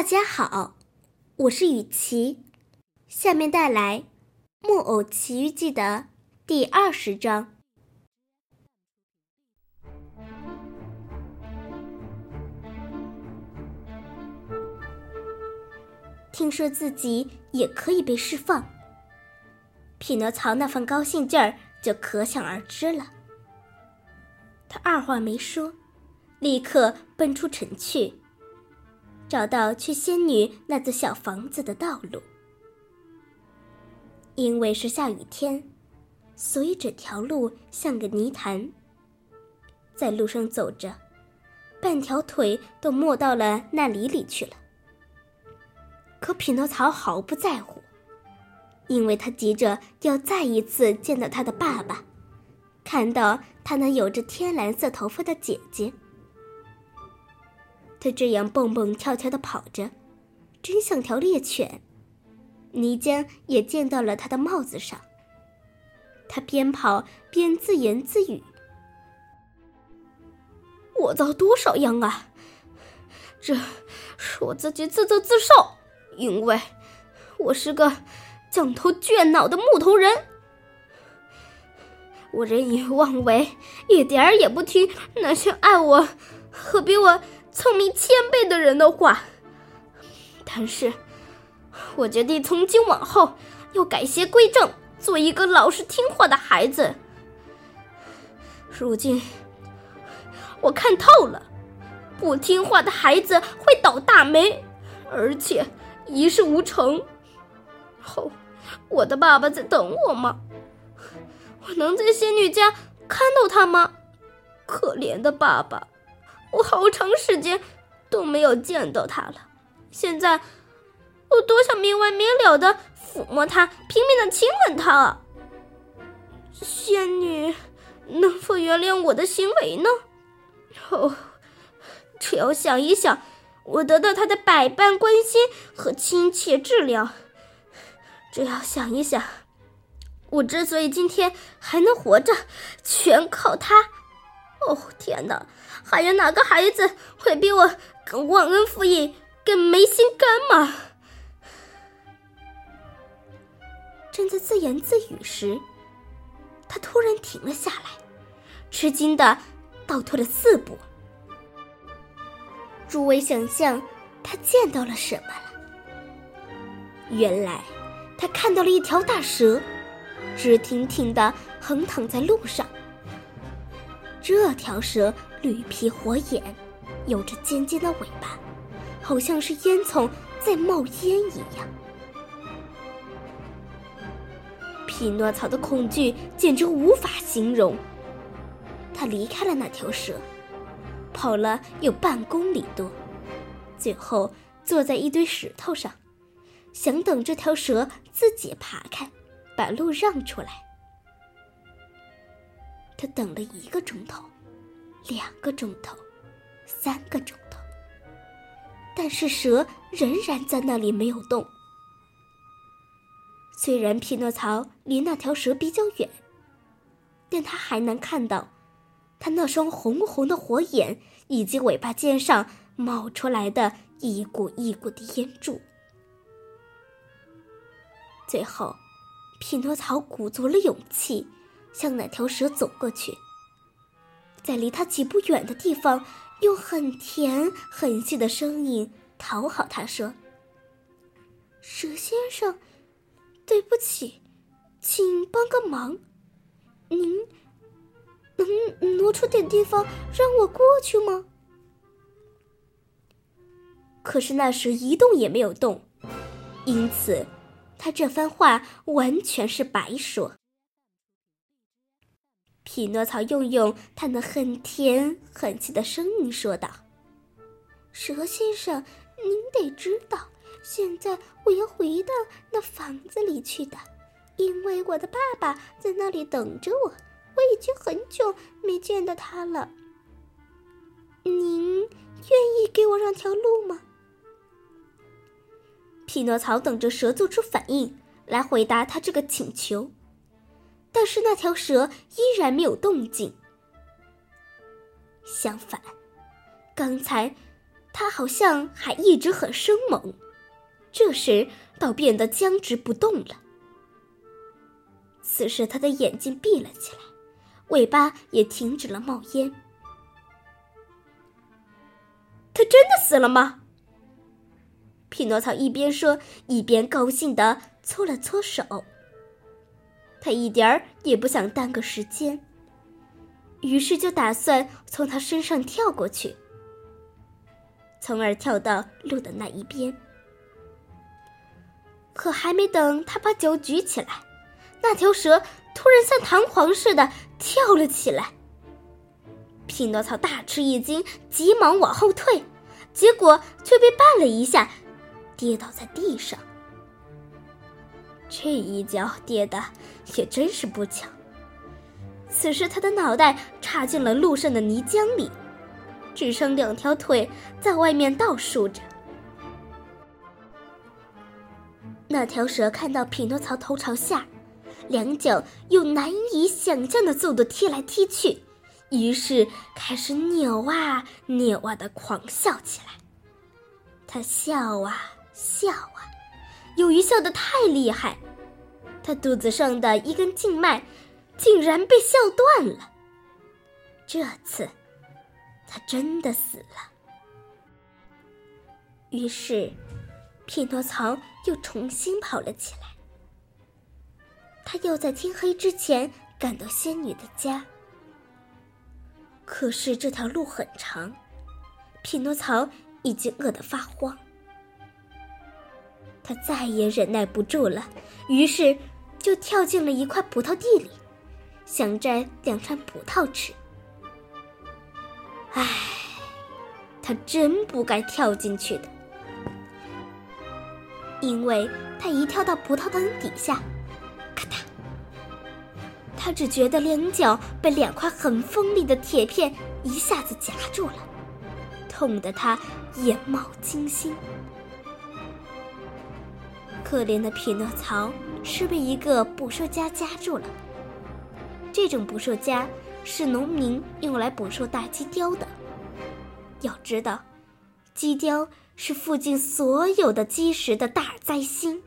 大家好，我是雨琪，下面带来《木偶奇遇记》的第二十章。听说自己也可以被释放，匹诺曹那份高兴劲儿就可想而知了。他二话没说，立刻奔出城去。找到去仙女那座小房子的道路，因为是下雨天，所以整条路像个泥潭。在路上走着，半条腿都没到了那里里去了。可匹诺曹毫不在乎，因为他急着要再一次见到他的爸爸，看到他那有着天蓝色头发的姐姐。他这样蹦蹦跳跳的跑着，真像条猎犬。泥浆也溅到了他的帽子上。他边跑边自言自语：“我遭多少殃啊！这是我自己自作自受，因为我是个犟头倔脑的木头人。我任意妄为，一点儿也不听那些爱我和比我……”聪明千倍的人的话，但是，我决定从今往后要改邪归正，做一个老实听话的孩子。如今，我看透了，不听话的孩子会倒大霉，而且一事无成。后，我的爸爸在等我吗？我能在仙女家看到他吗？可怜的爸爸。我好长时间都没有见到他了，现在我多想明完明了的抚摸他，拼命的亲吻他。仙女能否原谅我的行为呢？哦，只要想一想，我得到他的百般关心和亲切治疗，只要想一想，我之所以今天还能活着，全靠他。哦天哪！还有哪个孩子会比我更忘恩负义、更没心肝吗？正在自言自语时，他突然停了下来，吃惊的倒退了四步。诸位想象他见到了什么了？原来他看到了一条大蛇，直挺挺的横躺在路上。这条蛇绿皮火眼，有着尖尖的尾巴，好像是烟囱在冒烟一样。匹诺曹的恐惧简直无法形容。他离开了那条蛇，跑了有半公里多，最后坐在一堆石头上，想等这条蛇自己爬开，把路让出来。他等了一个钟头，两个钟头，三个钟头，但是蛇仍然在那里没有动。虽然匹诺曹离那条蛇比较远，但他还能看到，他那双红红的火眼以及尾巴尖上冒出来的一股一股的烟柱。最后，匹诺曹鼓足了勇气。向那条蛇走过去，在离他几步远的地方，用很甜很细的声音讨好他说：“蛇先生，对不起，请帮个忙，您能挪出点地方让我过去吗？”可是那蛇一动也没有动，因此，他这番话完全是白说。匹诺曹用用他那很甜很细的声音说道：“蛇先生，您得知道，现在我要回到那房子里去的，因为我的爸爸在那里等着我。我已经很久没见到他了。您愿意给我让条路吗？”匹诺曹等着蛇做出反应来回答他这个请求。但是那条蛇依然没有动静。相反，刚才它好像还一直很生猛，这时倒变得僵直不动了。此时，他的眼睛闭了起来，尾巴也停止了冒烟。他真的死了吗？匹诺曹一边说，一边高兴的搓了搓手。他一点儿也不想耽搁时间，于是就打算从他身上跳过去，从而跳到路的那一边。可还没等他把脚举起来，那条蛇突然像弹簧似的跳了起来。匹诺曹大吃一惊，急忙往后退，结果却被绊了一下，跌倒在地上。这一脚跌的也真是不巧。此时他的脑袋插进了路上的泥浆里，只剩两条腿在外面倒竖着。那条蛇看到匹诺曹头朝下，两脚用难以想象的速度踢来踢去，于是开始扭啊扭啊的狂笑起来。他笑啊笑啊，由于笑得太厉害，他肚子上的一根静脉竟然被笑断了。这次，他真的死了。于是。匹诺曹又重新跑了起来。他要在天黑之前赶到仙女的家。可是这条路很长，匹诺曹已经饿得发慌。他再也忍耐不住了，于是就跳进了一块葡萄地里，想摘两串葡萄吃。唉，他真不该跳进去的。因为他一跳到葡萄藤底下，咔嗒，他只觉得两脚被两块很锋利的铁片一下子夹住了，痛得他眼冒金星。可怜的匹诺曹是被一个捕兽夹夹住了。这种捕兽夹是农民用来捕兽大鸡雕的。要知道，鸡雕。是附近所有的鸡食的大灾星。